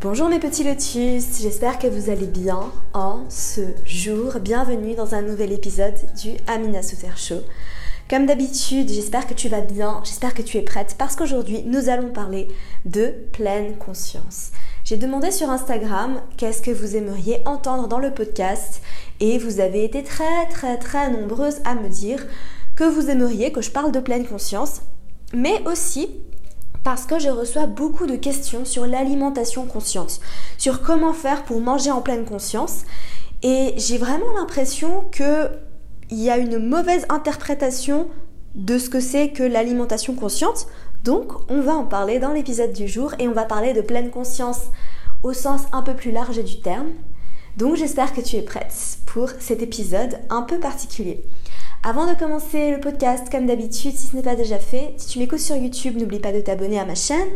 Bonjour mes petits lotus, j'espère que vous allez bien en ce jour. Bienvenue dans un nouvel épisode du Amina Souter Show. Comme d'habitude, j'espère que tu vas bien, j'espère que tu es prête parce qu'aujourd'hui nous allons parler de pleine conscience. J'ai demandé sur Instagram qu'est-ce que vous aimeriez entendre dans le podcast et vous avez été très très très nombreuses à me dire que vous aimeriez que je parle de pleine conscience, mais aussi parce que je reçois beaucoup de questions sur l'alimentation consciente, sur comment faire pour manger en pleine conscience. Et j'ai vraiment l'impression qu'il y a une mauvaise interprétation de ce que c'est que l'alimentation consciente. Donc, on va en parler dans l'épisode du jour et on va parler de pleine conscience au sens un peu plus large du terme. Donc, j'espère que tu es prête pour cet épisode un peu particulier. Avant de commencer le podcast, comme d'habitude, si ce n'est pas déjà fait, si tu m'écoutes sur YouTube, n'oublie pas de t'abonner à ma chaîne.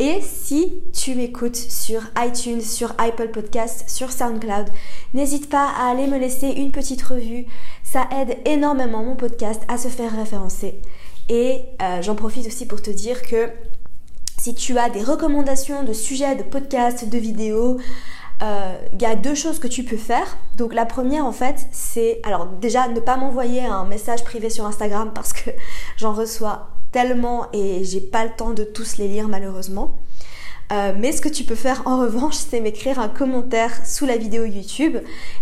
Et si tu m'écoutes sur iTunes, sur Apple Podcasts, sur SoundCloud, n'hésite pas à aller me laisser une petite revue. Ça aide énormément mon podcast à se faire référencer. Et euh, j'en profite aussi pour te dire que si tu as des recommandations de sujets, de podcasts, de vidéos, il euh, y a deux choses que tu peux faire. Donc la première en fait c'est alors déjà ne pas m'envoyer un message privé sur Instagram parce que j'en reçois tellement et j'ai pas le temps de tous les lire malheureusement. Euh, mais ce que tu peux faire en revanche, c'est m'écrire un commentaire sous la vidéo YouTube.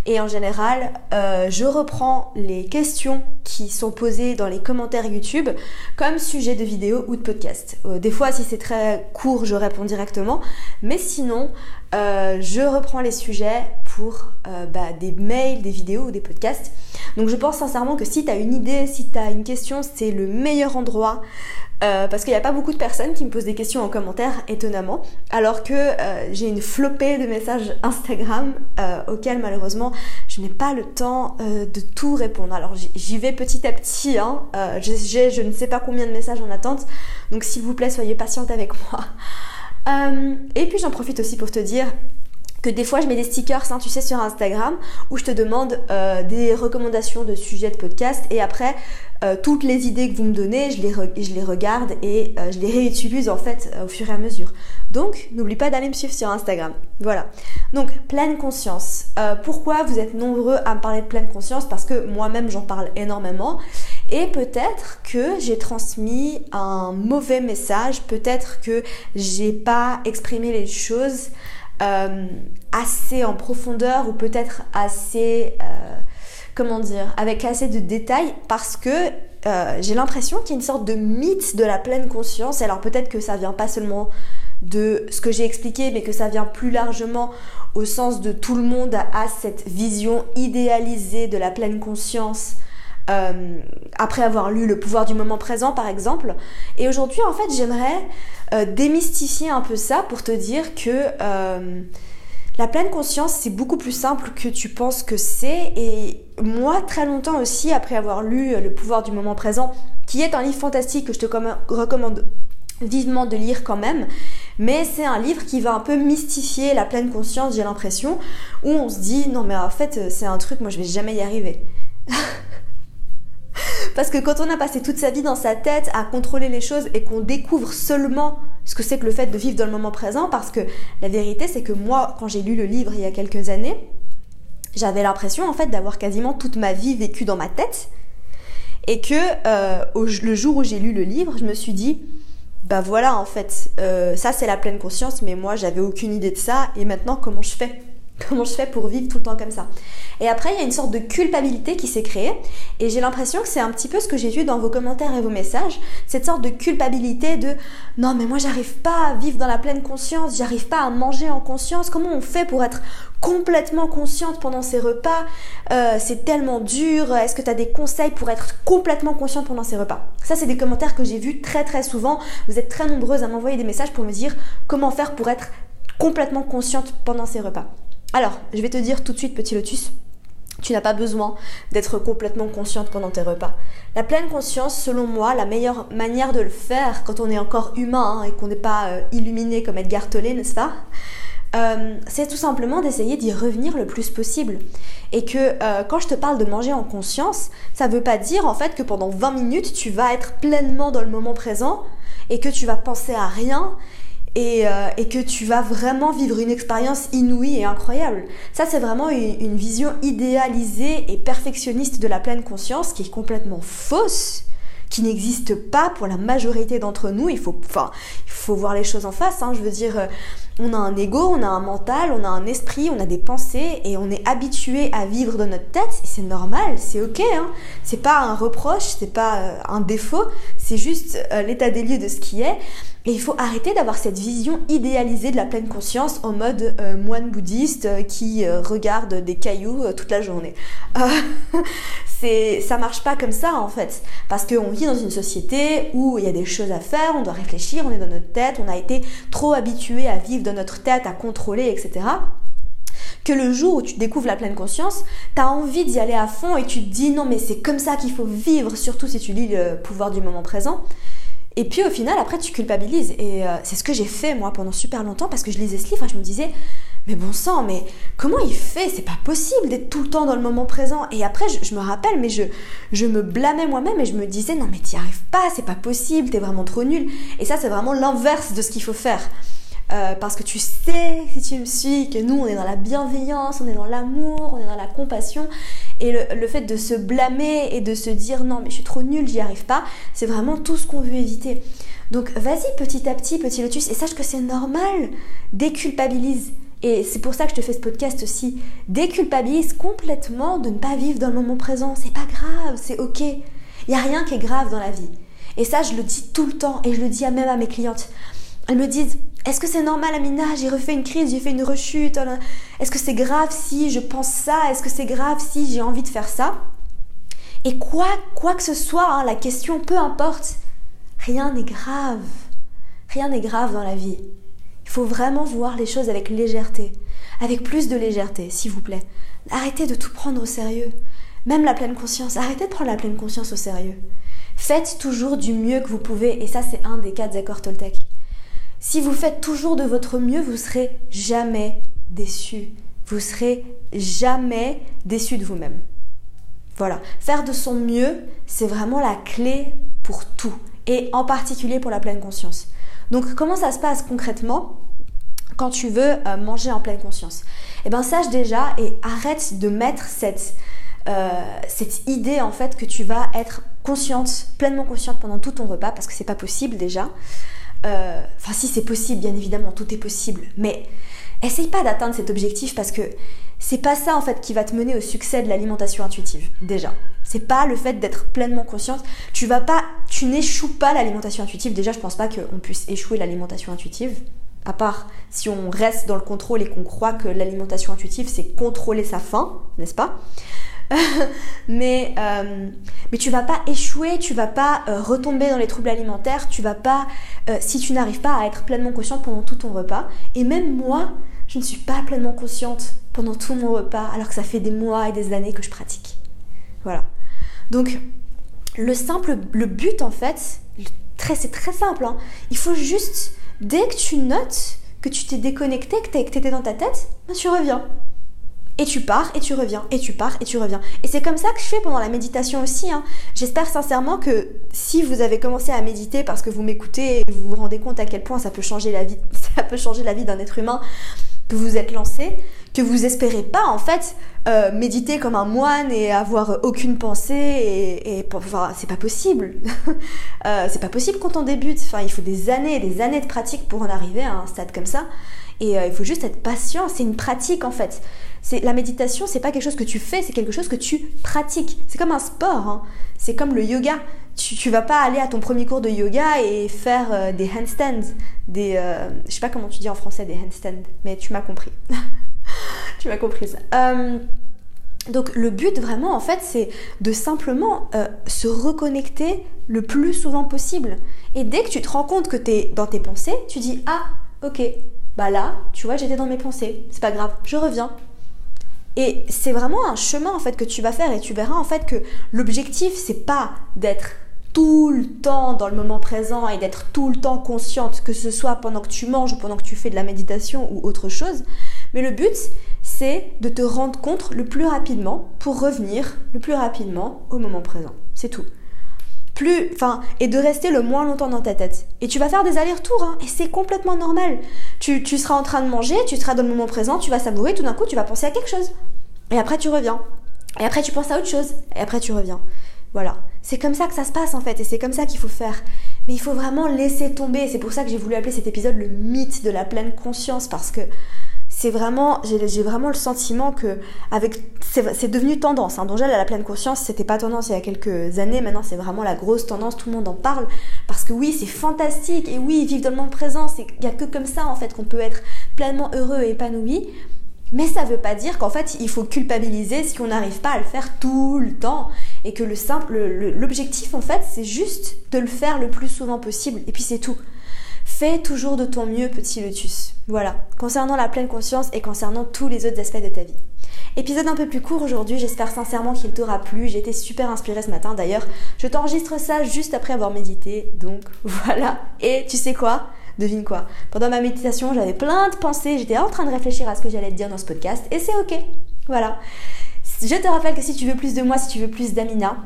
Et en général, euh, je reprends les questions qui sont posées dans les commentaires YouTube comme sujet de vidéo ou de podcast. Des fois, si c'est très court, je réponds directement. Mais sinon, je reprends les sujets pour bah, des mails, des vidéos ou des podcasts. Donc je pense sincèrement que si tu as une idée, si tu as une question, c'est le meilleur endroit. Euh, parce qu'il n'y a pas beaucoup de personnes qui me posent des questions en commentaire, étonnamment, alors que euh, j'ai une flopée de messages Instagram euh, auxquels malheureusement je n'ai pas le temps de tout répondre. Alors j'y vais petit à petit, hein. j'ai je ne sais pas combien de messages en attente, donc s'il vous plaît soyez patiente avec moi. Et puis j'en profite aussi pour te dire que des fois je mets des stickers, hein, tu sais, sur Instagram, où je te demande des recommandations de sujets de podcast et après euh, toutes les idées que vous me donnez, je les, regarde et euh, je les réutilise en fait euh, au fur et à mesure. Donc, n'oublie pas d'aller me suivre sur Instagram. Voilà. Donc, pleine conscience. pourquoi vous êtes nombreux à me parler de pleine conscience? Parce que moi-même, j'en parle énormément. Et peut-être que j'ai transmis un mauvais message, peut-être que j'ai pas exprimé les choses assez en profondeur ou peut-être assez comment dire, avec assez de détails parce que euh, j'ai l'impression qu'il y a une sorte de mythe de la pleine conscience. Alors peut-être que ça vient pas seulement de ce que j'ai expliqué, mais que ça vient plus largement au sens de tout le monde a cette vision idéalisée de la pleine conscience. Euh, après avoir lu Le pouvoir du moment présent par exemple. Et aujourd'hui en fait j'aimerais euh, démystifier un peu ça pour te dire que la pleine conscience, c'est beaucoup plus simple que tu penses que c'est. Et moi, très longtemps aussi, après avoir lu Le pouvoir du moment présent, qui est un livre fantastique que je te recommande vivement de lire quand même, mais c'est un livre qui va un peu mystifier la pleine conscience, j'ai l'impression, où on se dit non mais en fait c'est un truc, moi je vais jamais y arriver. Parce que quand on a passé toute sa vie dans sa tête à contrôler les choses et qu'on découvre seulement ce que c'est que le fait de vivre dans le moment présent, parce que la vérité c'est que moi, quand j'ai lu le livre il y a quelques années, j'avais l'impression en fait d'avoir quasiment toute ma vie vécue dans ma tête, et que euh, le jour où j'ai lu le livre, je me suis dit, bah voilà en fait, euh, ça c'est la pleine conscience, mais moi j'avais aucune idée de ça, et maintenant comment je fais? Comment je fais pour vivre tout le temps comme ça? Et après, il y a une sorte de culpabilité qui s'est créée. Et j'ai l'impression que c'est un petit peu ce que j'ai vu dans vos commentaires et vos messages. Cette sorte de culpabilité de non, mais moi, j'arrive pas à vivre dans la pleine conscience. J'arrive pas à manger en conscience. Comment on fait pour être complètement consciente pendant ces repas? Euh, C'est tellement dur. Est-ce que tu as des conseils pour être complètement consciente pendant ces repas Ça, c'est des commentaires que j'ai vus très très souvent. Vous êtes très nombreuses à m'envoyer des messages pour me dire comment faire pour être complètement consciente pendant ces repas. Alors, je vais te dire tout de suite, petit lotus, tu n'as pas besoin d'être complètement consciente pendant tes repas. La pleine conscience, selon moi, la meilleure manière de le faire quand on est encore humain hein, et qu'on n'est pas euh, illuminé comme Edgar Tolle, n'est-ce pas euh, c'est tout simplement d'essayer d'y revenir le plus possible. Et que euh, quand je te parle de manger en conscience, ça ne veut pas dire en fait que pendant 20 minutes tu vas être pleinement dans le moment présent et que tu vas penser à rien euh, et, que tu vas vraiment vivre une expérience inouïe et incroyable. Ça, c'est vraiment une, vision idéalisée et perfectionniste de la pleine conscience qui est complètement fausse qui n'existe pas pour la majorité d'entre nous. Il faut, enfin, il faut voir les choses en face. Hein. Je veux dire, euh, on a un ego, on a un mental, on a un esprit, on a des pensées et on est habitué à vivre dans notre tête. C'est normal, c'est ok. Hein. C'est pas un reproche, c'est pas euh, un défaut, c'est juste l'état des lieux de ce qui est. Et il faut arrêter d'avoir cette vision idéalisée de la pleine conscience en mode euh, moine bouddhiste euh, qui euh, regarde des cailloux toute la journée. c'est, ça marche pas comme ça en fait, parce qu'on vit dans une société où il y a des choses à faire, on doit réfléchir, on est dans notre tête, on a été trop habitué à vivre dans notre tête, à contrôler, etc que le jour où tu découvres la pleine conscience, tu as envie d'y aller à fond et tu te dis non mais c'est comme ça qu'il faut vivre, surtout si tu lis le pouvoir du moment présent. Et puis au final, après, tu culpabilises. Et euh, c'est ce que j'ai fait moi pendant super longtemps parce que je lisais ce livre et je me disais, mais bon sang, mais comment il fait? C'est pas possible d'être tout le temps dans le moment présent. Et après, je, me rappelle, mais je, je me blâmais moi-même et je me disais, non mais t'y arrives pas, c'est pas possible, t'es vraiment trop nul. Et ça, c'est vraiment l'inverse de ce qu'il faut faire. Euh, parce que tu sais, si tu me suis, que nous, on est dans la bienveillance, on est dans l'amour, on est dans la compassion. Et le, fait de se blâmer et de se dire non mais je suis trop nulle, j'y arrive pas, c'est vraiment tout ce qu'on veut éviter. Donc vas-y petit à petit, petit lotus, et sache que c'est normal, déculpabilise. Et c'est pour ça que je te fais ce podcast aussi. Déculpabilise complètement de ne pas vivre dans le moment présent. C'est pas grave, c'est ok. Il n'y a rien qui est grave dans la vie. Et ça, je le dis tout le temps et je le dis même à mes clientes. Elles me disent est-ce que c'est normal, Amina? J'ai refait une crise, j'ai fait une rechute. Est-ce que c'est grave si je pense ça? Est-ce que c'est grave si j'ai envie de faire ça? Et quoi, quoi que ce soit, hein, la question, peu importe, rien n'est grave. Rien n'est grave dans la vie. Il faut vraiment voir les choses avec légèreté, avec plus de légèreté, s'il vous plaît. Arrêtez de tout prendre au sérieux. Même la pleine conscience, arrêtez de prendre la pleine conscience au sérieux. Faites toujours du mieux que vous pouvez, et ça c'est un des quatre accords Toltec. Si vous faites toujours de votre mieux, vous serez jamais déçu. Vous serez jamais déçu de vous-même. Voilà, faire de son mieux, c'est vraiment la clé pour tout, et en particulier pour la pleine conscience. Donc comment ça se passe concrètement quand tu veux euh, manger en pleine conscience? Eh bien sache déjà et arrête de mettre cette, euh, cette idée en fait que tu vas être consciente, pleinement consciente pendant tout ton repas, parce que c'est pas possible déjà. Euh, enfin, si c'est possible, bien évidemment, tout est possible. Mais essaye pas d'atteindre cet objectif parce que c'est pas ça en fait qui va te mener au succès de l'alimentation intuitive. Déjà, c'est pas le fait d'être pleinement consciente. Tu vas pas, tu n'échoues pas l'alimentation intuitive. Déjà, je pense pas qu'on puisse échouer l'alimentation intuitive. À part si on reste dans le contrôle et qu'on croit que l'alimentation intuitive c'est contrôler sa faim, n'est-ce pas? mais, euh, mais tu vas pas échouer, tu vas pas euh, retomber dans les troubles alimentaires, tu vas pas, euh, si tu n'arrives pas à être pleinement consciente pendant tout ton repas. Et même moi, je ne suis pas pleinement consciente pendant tout mon repas, alors que ça fait des mois et des années que je pratique. Voilà. Donc, le simple, le but en fait, c'est très simple. Hein. Il faut juste, dès que tu notes que tu t'es déconnecté, que tu étais dans ta tête, ben, tu reviens. Et tu pars et tu reviens, et tu pars et tu reviens. Et c'est comme ça que je fais pendant la méditation aussi. Hein. J'espère sincèrement que si vous avez commencé à méditer parce que vous m'écoutez et vous vous rendez compte à quel point ça peut changer la vie, ça peut changer la vie d'un être humain, que vous êtes lancé, que vous espérez pas en fait euh, méditer comme un moine et avoir aucune pensée et, et enfin, c'est pas possible. euh, c'est pas possible quand on débute. Enfin, il faut des années et des années de pratique pour en arriver à un stade comme ça. Et euh, il faut juste être patient. C'est une pratique en fait. C'est la méditation, c'est pas quelque chose que tu fais, c'est quelque chose que tu pratiques. C'est comme un sport. Hein. C'est comme le yoga. Tu, tu vas pas aller à ton premier cours de yoga et faire euh, des handstands, des, euh, je sais pas comment tu dis en français des handstands, mais tu m'as compris. tu m'as compris ça. Euh, donc le but vraiment en fait c'est de simplement euh, se reconnecter le plus souvent possible. Et dès que tu te rends compte que tu es dans tes pensées, tu dis ah ok, bah là tu vois j'étais dans mes pensées, c'est pas grave, je reviens. Et c'est vraiment un chemin en fait que tu vas faire et tu verras en fait que l'objectif c'est pas d'être tout le temps dans le moment présent et d'être tout le temps consciente, que ce soit pendant que tu manges ou pendant que tu fais de la méditation ou autre chose. Mais le but, c'est de te rendre compte le plus rapidement pour revenir le plus rapidement au moment présent. C'est tout. Plus, enfin, et de rester le moins longtemps dans ta tête. Et tu vas faire des allers-retours, hein, et c'est complètement normal. Tu, tu seras en train de manger, tu seras dans le moment présent, tu vas savourer, tout d'un coup, tu vas penser à quelque chose. Et après, tu reviens. Et après, tu penses à autre chose. Et après, tu reviens. Voilà. C'est comme ça que ça se passe en fait, et c'est comme ça qu'il faut faire. Mais il faut vraiment laisser tomber. C'est pour ça que j'ai voulu appeler cet épisode le mythe de la pleine conscience, parce que c'est vraiment, j'ai vraiment le sentiment que avec, c'est devenu tendance. Hein. à la pleine conscience, c'était pas tendance il y a quelques années. Maintenant, c'est vraiment la grosse tendance. Tout le monde en parle parce que oui, c'est fantastique et oui, vivre dans le monde présent, c'est il y a que comme ça en fait qu'on peut être pleinement heureux et épanoui. Mais ça veut pas dire qu'en fait il faut culpabiliser si on n'arrive pas à le faire tout le temps et que le simple, l'objectif en fait c'est juste de le faire le plus souvent possible et puis c'est tout. Fais toujours de ton mieux, petit lotus. Voilà, concernant la pleine conscience et concernant tous les autres aspects de ta vie. Épisode un peu plus court aujourd'hui, j'espère sincèrement qu'il t'aura plu. J'ai été super inspirée ce matin d'ailleurs. Je t'enregistre ça juste après avoir médité, donc voilà. Et tu sais quoi? Devine quoi? Pendant ma méditation, j'avais plein de pensées, j'étais en train de réfléchir à ce que j'allais te dire dans ce podcast, et c'est ok. Voilà. Je te rappelle que si tu veux plus de moi, si tu veux plus d'Amina,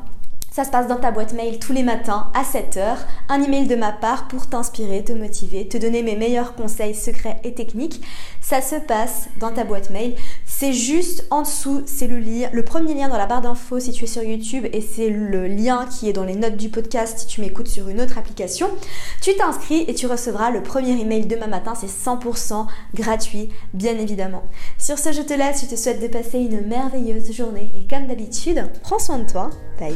ça se passe dans ta boîte mail tous les matins à 7h, un email de ma part pour t'inspirer, te motiver, te donner mes meilleurs conseils secrets et techniques. Ça se passe dans ta boîte mail. C'est juste en dessous, c'est le lien, le premier lien dans la barre d'infos si tu es sur YouTube et c'est le lien qui est dans les notes du podcast si tu m'écoutes sur une autre application. Tu t'inscris et tu recevras le premier email demain matin, c'est 100% gratuit, bien évidemment. Sur ce, je te laisse, je te souhaite de passer une merveilleuse journée et comme d'habitude, prends soin de toi. Bye.